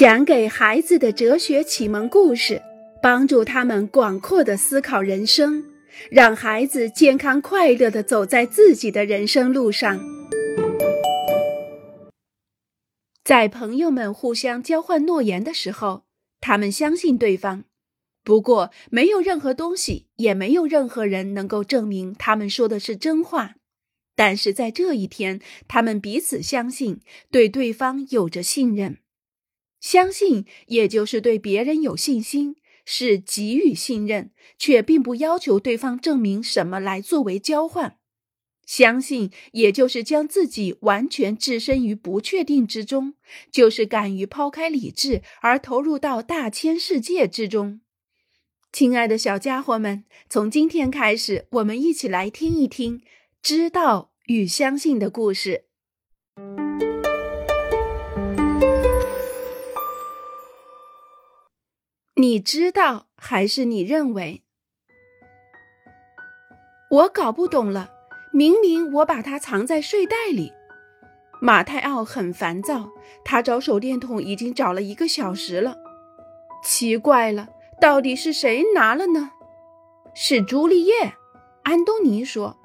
讲给孩子的哲学启蒙故事，帮助他们广阔的思考人生，让孩子健康快乐的走在自己的人生路上。在朋友们互相交换诺言的时候，他们相信对方。不过，没有任何东西，也没有任何人能够证明他们说的是真话。但是在这一天，他们彼此相信，对对方有着信任。相信，也就是对别人有信心，是给予信任，却并不要求对方证明什么来作为交换。相信，也就是将自己完全置身于不确定之中，就是敢于抛开理智而投入到大千世界之中。亲爱的小家伙们，从今天开始，我们一起来听一听知道与相信的故事。你知道还是你认为？我搞不懂了。明明我把它藏在睡袋里。马泰奥很烦躁，他找手电筒已经找了一个小时了。奇怪了，到底是谁拿了呢？是朱丽叶。安东尼说：“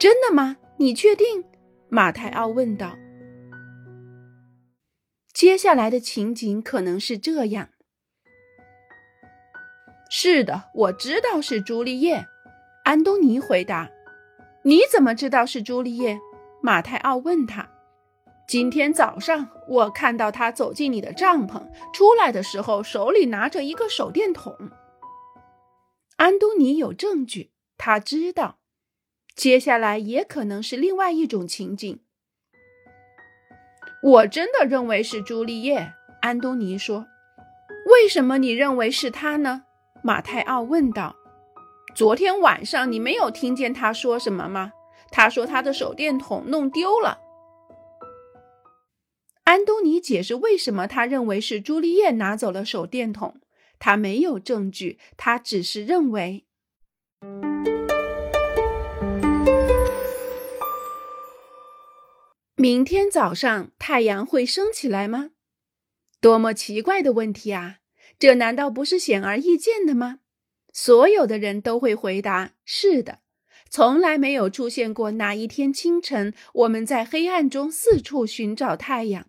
真的吗？你确定？”马泰奥问道。接下来的情景可能是这样。是的，我知道是朱丽叶。安东尼回答：“你怎么知道是朱丽叶？”马泰奥问他：“今天早上我看到他走进你的帐篷，出来的时候手里拿着一个手电筒。”安东尼有证据，他知道。接下来也可能是另外一种情景。我真的认为是朱丽叶。安东尼说：“为什么你认为是他呢？”马泰奥问道：“昨天晚上你没有听见他说什么吗？他说他的手电筒弄丢了。”安东尼解释为什么他认为是朱丽叶拿走了手电筒。他没有证据，他只是认为。明天早上太阳会升起来吗？多么奇怪的问题啊！这难道不是显而易见的吗？所有的人都会回答：“是的。”从来没有出现过哪一天清晨，我们在黑暗中四处寻找太阳。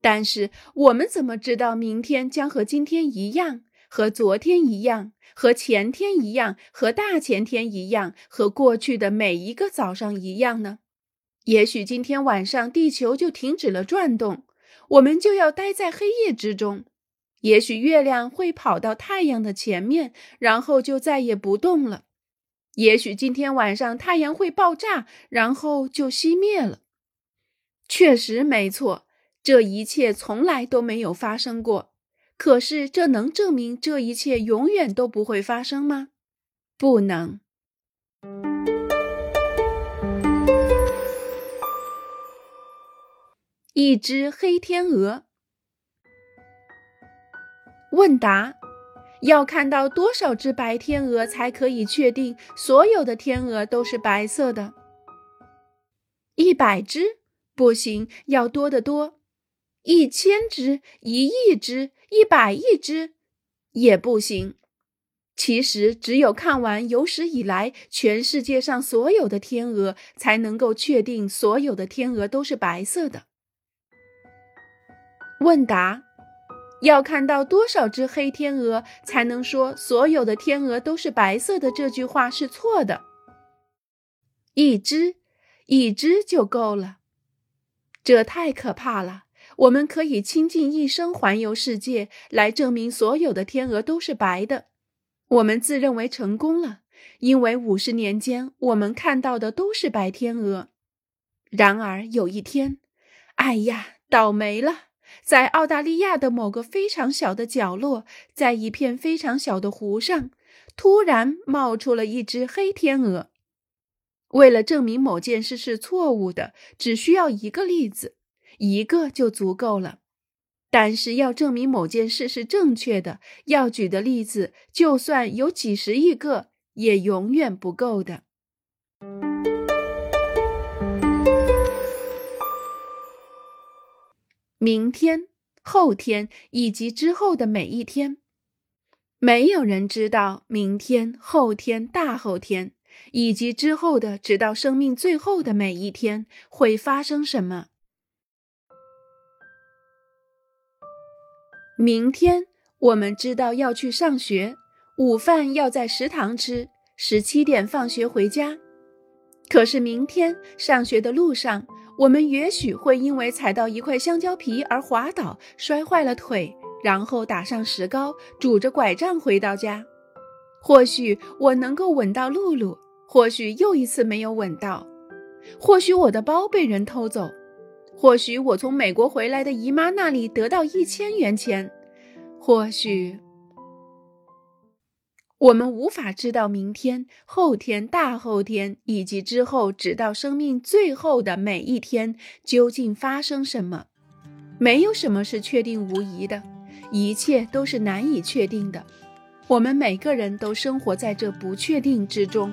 但是，我们怎么知道明天将和今天一样，和昨天一样，和前天一样，和大前天一样，和过去的每一个早上一样呢？也许今天晚上地球就停止了转动，我们就要待在黑夜之中。也许月亮会跑到太阳的前面，然后就再也不动了。也许今天晚上太阳会爆炸，然后就熄灭了。确实没错，这一切从来都没有发生过。可是，这能证明这一切永远都不会发生吗？不能。一只黑天鹅。问答：要看到多少只白天鹅才可以确定所有的天鹅都是白色的？一百只不行，要多得多。一千只、一亿只、一百亿只也不行。其实，只有看完有史以来全世界上所有的天鹅，才能够确定所有的天鹅都是白色的。问答。要看到多少只黑天鹅才能说所有的天鹅都是白色的？这句话是错的。一只，一只就够了。这太可怕了。我们可以倾尽一生环游世界来证明所有的天鹅都是白的。我们自认为成功了，因为五十年间我们看到的都是白天鹅。然而有一天，哎呀，倒霉了！在澳大利亚的某个非常小的角落，在一片非常小的湖上，突然冒出了一只黑天鹅。为了证明某件事是错误的，只需要一个例子，一个就足够了。但是要证明某件事是正确的，要举的例子，就算有几十亿个，也永远不够的。明天后天以及之后的每一天。没有人知道明天、后天、大后天以及之后的，直到生命最后的每一天会发生什么。明天我们知道要去上学，午饭要在食堂吃，十七点放学回家。可是明天上学的路上，我们也许会因为踩到一块香蕉皮而滑倒，摔坏了腿，然后打上石膏，拄着拐杖回到家。或许我能够吻到露露，或许又一次没有吻到，或许我的包被人偷走。或许我从美国回来的姨妈那里得到一千元钱，或许我们无法知道明天、后天、大后天以及之后，直到生命最后的每一天究竟发生什么。没有什么是确定无疑的，一切都是难以确定的。我们每个人都生活在这不确定之中。